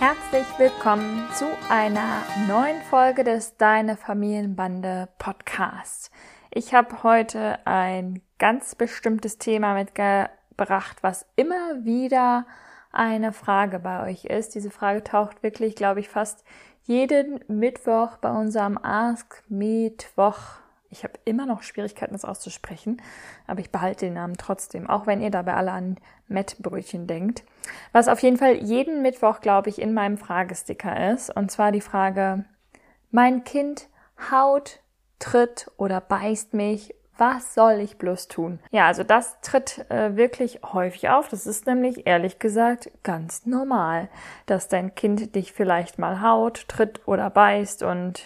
Herzlich willkommen zu einer neuen Folge des Deine Familienbande Podcasts. Ich habe heute ein ganz bestimmtes Thema mitgebracht, was immer wieder eine Frage bei euch ist. Diese Frage taucht wirklich, glaube ich, fast jeden Mittwoch bei unserem Ask Mittwoch. Ich habe immer noch Schwierigkeiten, das auszusprechen, aber ich behalte den Namen trotzdem, auch wenn ihr dabei alle an Mettbrötchen denkt. Was auf jeden Fall jeden Mittwoch, glaube ich, in meinem Fragesticker ist. Und zwar die Frage, mein Kind haut, tritt oder beißt mich was soll ich bloß tun? Ja, also das tritt äh, wirklich häufig auf. Das ist nämlich ehrlich gesagt ganz normal, dass dein Kind dich vielleicht mal haut, tritt oder beißt und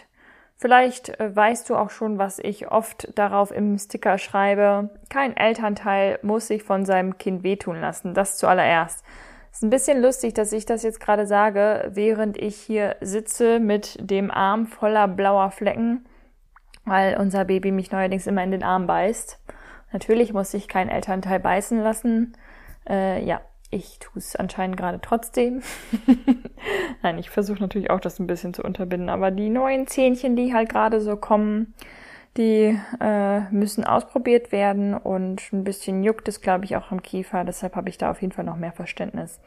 vielleicht äh, weißt du auch schon, was ich oft darauf im Sticker schreibe. Kein Elternteil muss sich von seinem Kind wehtun lassen. Das zuallererst. Ist ein bisschen lustig, dass ich das jetzt gerade sage, während ich hier sitze mit dem Arm voller blauer Flecken weil unser Baby mich neuerdings immer in den Arm beißt. Natürlich muss ich kein Elternteil beißen lassen. Äh, ja, ich tue es anscheinend gerade trotzdem. Nein, ich versuche natürlich auch das ein bisschen zu unterbinden, aber die neuen Zähnchen, die halt gerade so kommen, die äh, müssen ausprobiert werden und ein bisschen juckt es, glaube ich, auch im Kiefer. Deshalb habe ich da auf jeden Fall noch mehr Verständnis.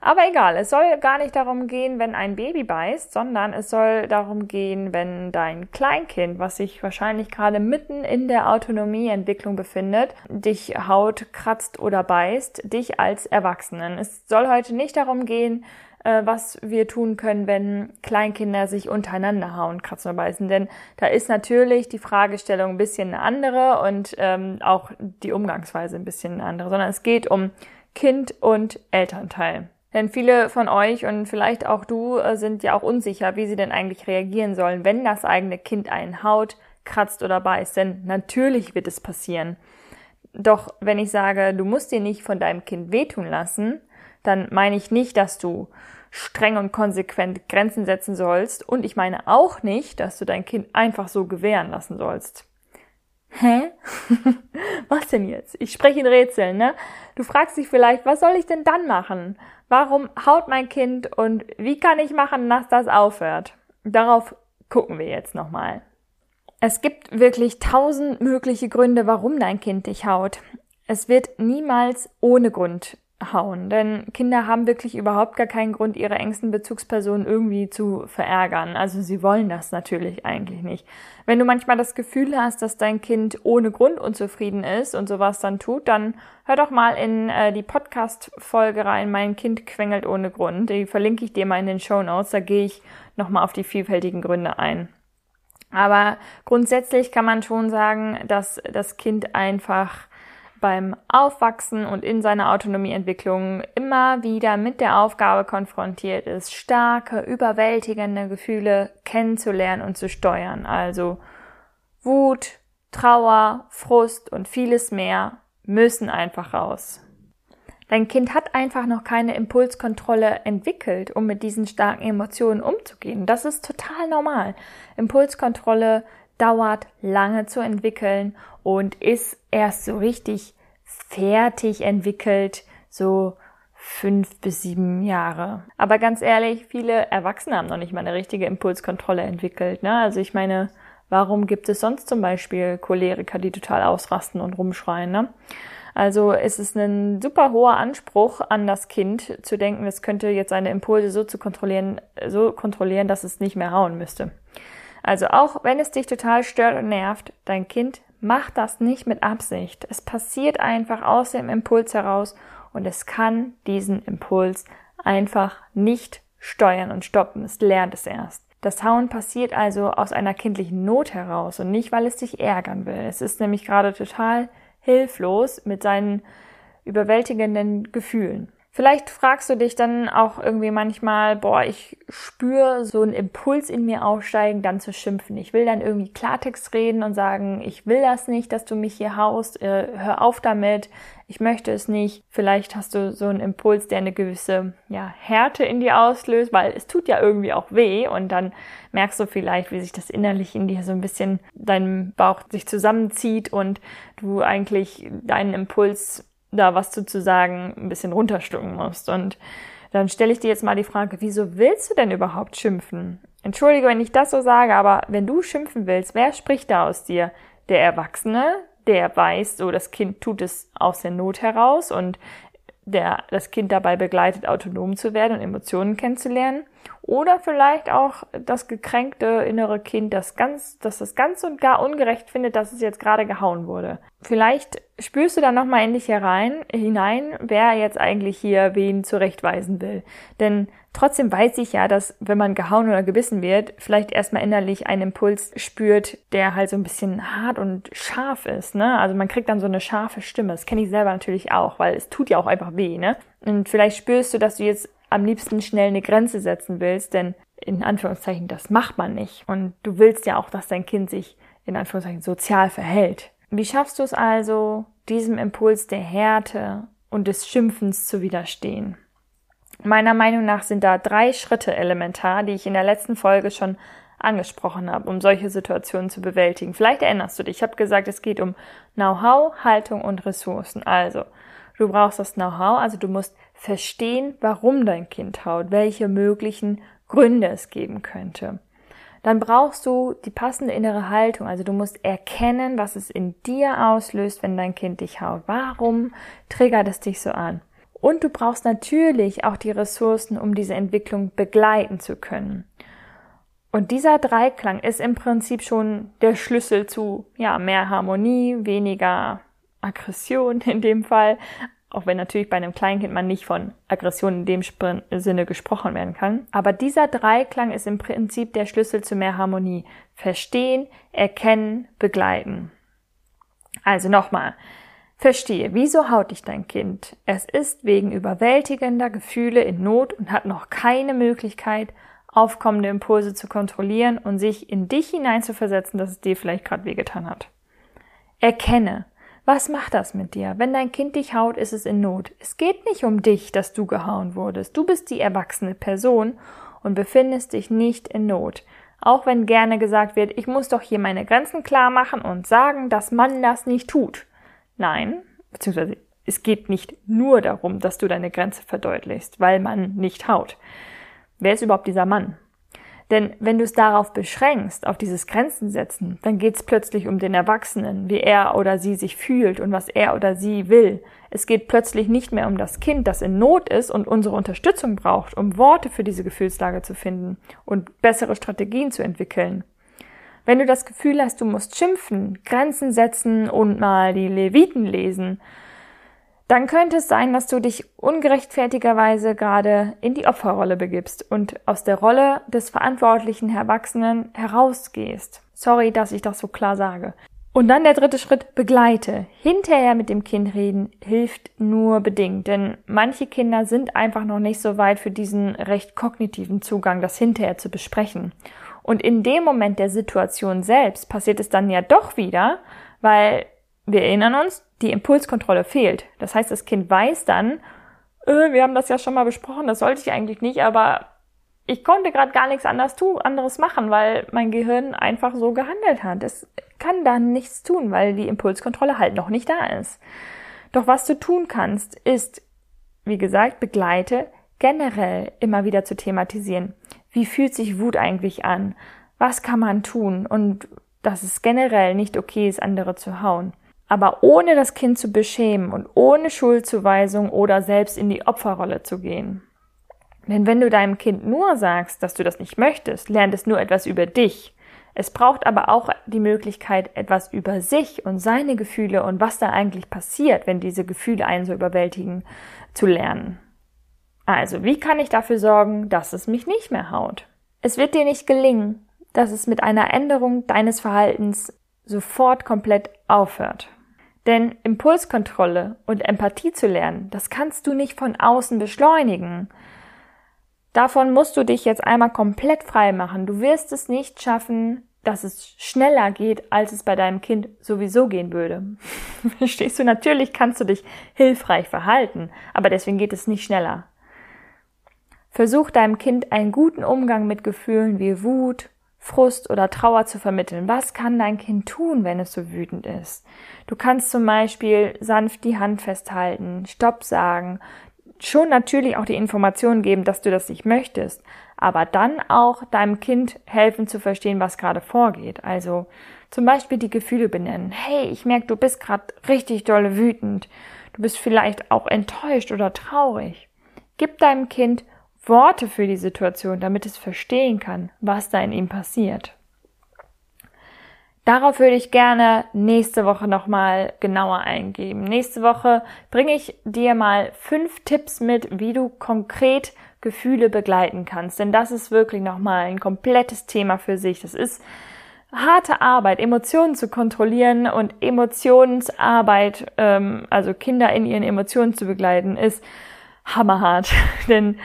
Aber egal, es soll gar nicht darum gehen, wenn ein Baby beißt, sondern es soll darum gehen, wenn dein Kleinkind, was sich wahrscheinlich gerade mitten in der Autonomieentwicklung befindet, dich haut, kratzt oder beißt, dich als Erwachsenen. Es soll heute nicht darum gehen, äh, was wir tun können, wenn Kleinkinder sich untereinander hauen, kratzen oder beißen. Denn da ist natürlich die Fragestellung ein bisschen eine andere und ähm, auch die Umgangsweise ein bisschen eine andere, sondern es geht um Kind und Elternteil. Denn viele von euch und vielleicht auch du äh, sind ja auch unsicher, wie sie denn eigentlich reagieren sollen, wenn das eigene Kind einen haut, kratzt oder beißt. Denn natürlich wird es passieren. Doch wenn ich sage, du musst dir nicht von deinem Kind wehtun lassen, dann meine ich nicht, dass du streng und konsequent Grenzen setzen sollst. Und ich meine auch nicht, dass du dein Kind einfach so gewähren lassen sollst. Hä? was denn jetzt? Ich spreche in Rätseln, ne? Du fragst dich vielleicht, was soll ich denn dann machen? Warum haut mein Kind und wie kann ich machen, dass das aufhört? Darauf gucken wir jetzt nochmal. Es gibt wirklich tausend mögliche Gründe, warum dein Kind dich haut. Es wird niemals ohne Grund hauen. Denn Kinder haben wirklich überhaupt gar keinen Grund, ihre engsten Bezugspersonen irgendwie zu verärgern. Also sie wollen das natürlich eigentlich nicht. Wenn du manchmal das Gefühl hast, dass dein Kind ohne Grund unzufrieden ist und sowas dann tut, dann hör doch mal in äh, die Podcast-Folge rein, mein Kind quengelt ohne Grund. Die verlinke ich dir mal in den Show Notes. Da gehe ich nochmal auf die vielfältigen Gründe ein. Aber grundsätzlich kann man schon sagen, dass das Kind einfach beim Aufwachsen und in seiner Autonomieentwicklung immer wieder mit der Aufgabe konfrontiert ist, starke, überwältigende Gefühle kennenzulernen und zu steuern. Also Wut, Trauer, Frust und vieles mehr müssen einfach raus. Dein Kind hat einfach noch keine Impulskontrolle entwickelt, um mit diesen starken Emotionen umzugehen. Das ist total normal. Impulskontrolle dauert lange zu entwickeln und ist erst so richtig fertig entwickelt, so fünf bis sieben Jahre. Aber ganz ehrlich, viele Erwachsene haben noch nicht mal eine richtige Impulskontrolle entwickelt. Ne? Also ich meine, warum gibt es sonst zum Beispiel Choleriker, die total ausrasten und rumschreien? Ne? Also es ist ein super hoher Anspruch an das Kind zu denken, es könnte jetzt seine Impulse so zu kontrollieren, so kontrollieren, dass es nicht mehr hauen müsste. Also auch wenn es dich total stört und nervt, dein Kind macht das nicht mit Absicht. Es passiert einfach aus dem Impuls heraus und es kann diesen Impuls einfach nicht steuern und stoppen. Es lernt es erst. Das Hauen passiert also aus einer kindlichen Not heraus und nicht, weil es dich ärgern will. Es ist nämlich gerade total hilflos mit seinen überwältigenden Gefühlen. Vielleicht fragst du dich dann auch irgendwie manchmal, boah, ich spüre so einen Impuls in mir aufsteigen, dann zu schimpfen. Ich will dann irgendwie Klartext reden und sagen, ich will das nicht, dass du mich hier haust, äh, hör auf damit, ich möchte es nicht. Vielleicht hast du so einen Impuls, der eine gewisse ja, Härte in dir auslöst, weil es tut ja irgendwie auch weh und dann merkst du vielleicht, wie sich das innerlich in dir so ein bisschen deinem Bauch sich zusammenzieht und du eigentlich deinen Impuls da was zu, zu sagen, ein bisschen runterstucken musst. Und dann stelle ich dir jetzt mal die Frage, wieso willst du denn überhaupt schimpfen? Entschuldige, wenn ich das so sage, aber wenn du schimpfen willst, wer spricht da aus dir? Der Erwachsene, der weiß, so das Kind tut es aus der Not heraus und der das Kind dabei begleitet, autonom zu werden und Emotionen kennenzulernen. Oder vielleicht auch das gekränkte innere Kind, das ganz, das das ganz und gar ungerecht findet, dass es jetzt gerade gehauen wurde. Vielleicht spürst du dann nochmal in dich herein, hinein, wer jetzt eigentlich hier wen zurechtweisen will. Denn trotzdem weiß ich ja, dass wenn man gehauen oder gebissen wird, vielleicht erstmal innerlich einen Impuls spürt, der halt so ein bisschen hart und scharf ist, ne? Also man kriegt dann so eine scharfe Stimme. Das kenne ich selber natürlich auch, weil es tut ja auch einfach weh, ne? Und vielleicht spürst du, dass du jetzt am liebsten schnell eine Grenze setzen willst, denn in Anführungszeichen, das macht man nicht. Und du willst ja auch, dass dein Kind sich in Anführungszeichen sozial verhält. Wie schaffst du es also, diesem Impuls der Härte und des Schimpfens zu widerstehen? Meiner Meinung nach sind da drei Schritte elementar, die ich in der letzten Folge schon angesprochen habe, um solche Situationen zu bewältigen. Vielleicht erinnerst du dich, ich habe gesagt, es geht um Know-how, Haltung und Ressourcen. Also, du brauchst das Know-how, also du musst verstehen, warum dein Kind haut, welche möglichen Gründe es geben könnte. Dann brauchst du die passende innere Haltung, also du musst erkennen, was es in dir auslöst, wenn dein Kind dich haut. Warum triggert es dich so an? Und du brauchst natürlich auch die Ressourcen, um diese Entwicklung begleiten zu können. Und dieser Dreiklang ist im Prinzip schon der Schlüssel zu ja, mehr Harmonie, weniger Aggression in dem Fall, auch wenn natürlich bei einem Kleinkind man nicht von Aggression in dem Sinne gesprochen werden kann. Aber dieser Dreiklang ist im Prinzip der Schlüssel zu mehr Harmonie. Verstehen, erkennen, begleiten. Also nochmal. Verstehe, wieso haut dich dein Kind? Es ist wegen überwältigender Gefühle in Not und hat noch keine Möglichkeit, aufkommende Impulse zu kontrollieren und sich in dich hineinzuversetzen, dass es dir vielleicht gerade wehgetan hat. Erkenne, was macht das mit dir? Wenn dein Kind dich haut, ist es in Not. Es geht nicht um dich, dass du gehauen wurdest. Du bist die erwachsene Person und befindest dich nicht in Not. Auch wenn gerne gesagt wird, ich muss doch hier meine Grenzen klar machen und sagen, dass man das nicht tut. Nein, beziehungsweise es geht nicht nur darum, dass du deine Grenze verdeutlichst, weil man nicht haut. Wer ist überhaupt dieser Mann? Denn wenn du es darauf beschränkst, auf dieses Grenzen setzen, dann geht es plötzlich um den Erwachsenen, wie er oder sie sich fühlt und was er oder sie will. Es geht plötzlich nicht mehr um das Kind, das in Not ist und unsere Unterstützung braucht, um Worte für diese Gefühlslage zu finden und bessere Strategien zu entwickeln. Wenn du das Gefühl hast, du musst schimpfen, Grenzen setzen und mal die Leviten lesen, dann könnte es sein, dass du dich ungerechtfertigerweise gerade in die Opferrolle begibst und aus der Rolle des verantwortlichen Erwachsenen herausgehst. Sorry, dass ich das so klar sage. Und dann der dritte Schritt, begleite. Hinterher mit dem Kind reden hilft nur bedingt, denn manche Kinder sind einfach noch nicht so weit für diesen recht kognitiven Zugang, das hinterher zu besprechen. Und in dem Moment der Situation selbst passiert es dann ja doch wieder, weil wir erinnern uns, die Impulskontrolle fehlt. Das heißt, das Kind weiß dann, äh, wir haben das ja schon mal besprochen, das sollte ich eigentlich nicht, aber ich konnte gerade gar nichts anderes, tun, anderes machen, weil mein Gehirn einfach so gehandelt hat. Es kann dann nichts tun, weil die Impulskontrolle halt noch nicht da ist. Doch was du tun kannst, ist, wie gesagt, begleite generell immer wieder zu thematisieren. Wie fühlt sich Wut eigentlich an? Was kann man tun? Und dass es generell nicht okay ist, andere zu hauen aber ohne das Kind zu beschämen und ohne Schuldzuweisung oder selbst in die Opferrolle zu gehen. Denn wenn du deinem Kind nur sagst, dass du das nicht möchtest, lernt es nur etwas über dich. Es braucht aber auch die Möglichkeit, etwas über sich und seine Gefühle und was da eigentlich passiert, wenn diese Gefühle einen so überwältigen, zu lernen. Also, wie kann ich dafür sorgen, dass es mich nicht mehr haut? Es wird dir nicht gelingen, dass es mit einer Änderung deines Verhaltens sofort komplett aufhört. Denn Impulskontrolle und Empathie zu lernen, das kannst du nicht von außen beschleunigen. Davon musst du dich jetzt einmal komplett frei machen. Du wirst es nicht schaffen, dass es schneller geht, als es bei deinem Kind sowieso gehen würde. Verstehst du? Natürlich kannst du dich hilfreich verhalten, aber deswegen geht es nicht schneller. Versuch deinem Kind einen guten Umgang mit Gefühlen wie Wut, Frust oder Trauer zu vermitteln. Was kann dein Kind tun, wenn es so wütend ist? Du kannst zum Beispiel sanft die Hand festhalten, Stopp sagen, schon natürlich auch die Information geben, dass du das nicht möchtest, aber dann auch deinem Kind helfen zu verstehen, was gerade vorgeht. Also zum Beispiel die Gefühle benennen. Hey, ich merke, du bist gerade richtig dolle wütend. Du bist vielleicht auch enttäuscht oder traurig. Gib deinem Kind Worte für die Situation, damit es verstehen kann, was da in ihm passiert. Darauf würde ich gerne nächste Woche nochmal genauer eingehen. Nächste Woche bringe ich dir mal fünf Tipps mit, wie du konkret Gefühle begleiten kannst. Denn das ist wirklich nochmal ein komplettes Thema für sich. Das ist harte Arbeit, Emotionen zu kontrollieren und Emotionsarbeit, ähm, also Kinder in ihren Emotionen zu begleiten, ist hammerhart. Denn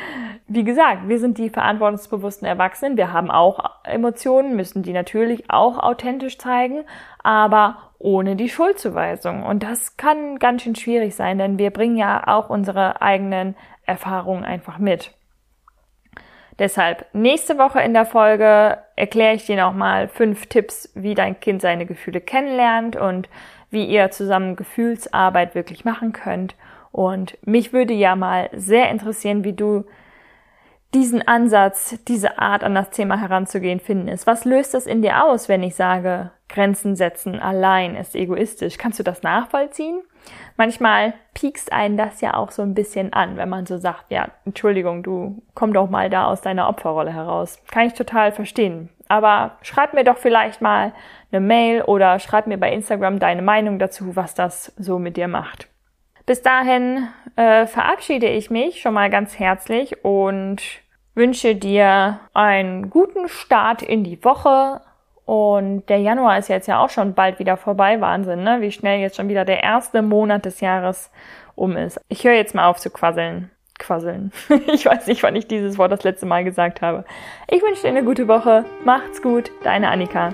wie gesagt, wir sind die verantwortungsbewussten Erwachsenen. Wir haben auch Emotionen, müssen die natürlich auch authentisch zeigen, aber ohne die Schuldzuweisung. Und das kann ganz schön schwierig sein, denn wir bringen ja auch unsere eigenen Erfahrungen einfach mit. Deshalb nächste Woche in der Folge erkläre ich dir nochmal fünf Tipps, wie dein Kind seine Gefühle kennenlernt und wie ihr zusammen Gefühlsarbeit wirklich machen könnt. Und mich würde ja mal sehr interessieren, wie du diesen Ansatz, diese Art an das Thema heranzugehen finden ist. Was löst das in dir aus, wenn ich sage, Grenzen setzen allein ist egoistisch? Kannst du das nachvollziehen? Manchmal piekst einen das ja auch so ein bisschen an, wenn man so sagt, ja, Entschuldigung, du komm doch mal da aus deiner Opferrolle heraus. Kann ich total verstehen. Aber schreib mir doch vielleicht mal eine Mail oder schreib mir bei Instagram deine Meinung dazu, was das so mit dir macht. Bis dahin äh, verabschiede ich mich schon mal ganz herzlich und wünsche dir einen guten Start in die Woche. Und der Januar ist jetzt ja auch schon bald wieder vorbei. Wahnsinn, ne? Wie schnell jetzt schon wieder der erste Monat des Jahres um ist. Ich höre jetzt mal auf zu quasseln. Quasseln. ich weiß nicht, wann ich dieses Wort das letzte Mal gesagt habe. Ich wünsche dir eine gute Woche. Macht's gut. Deine Annika.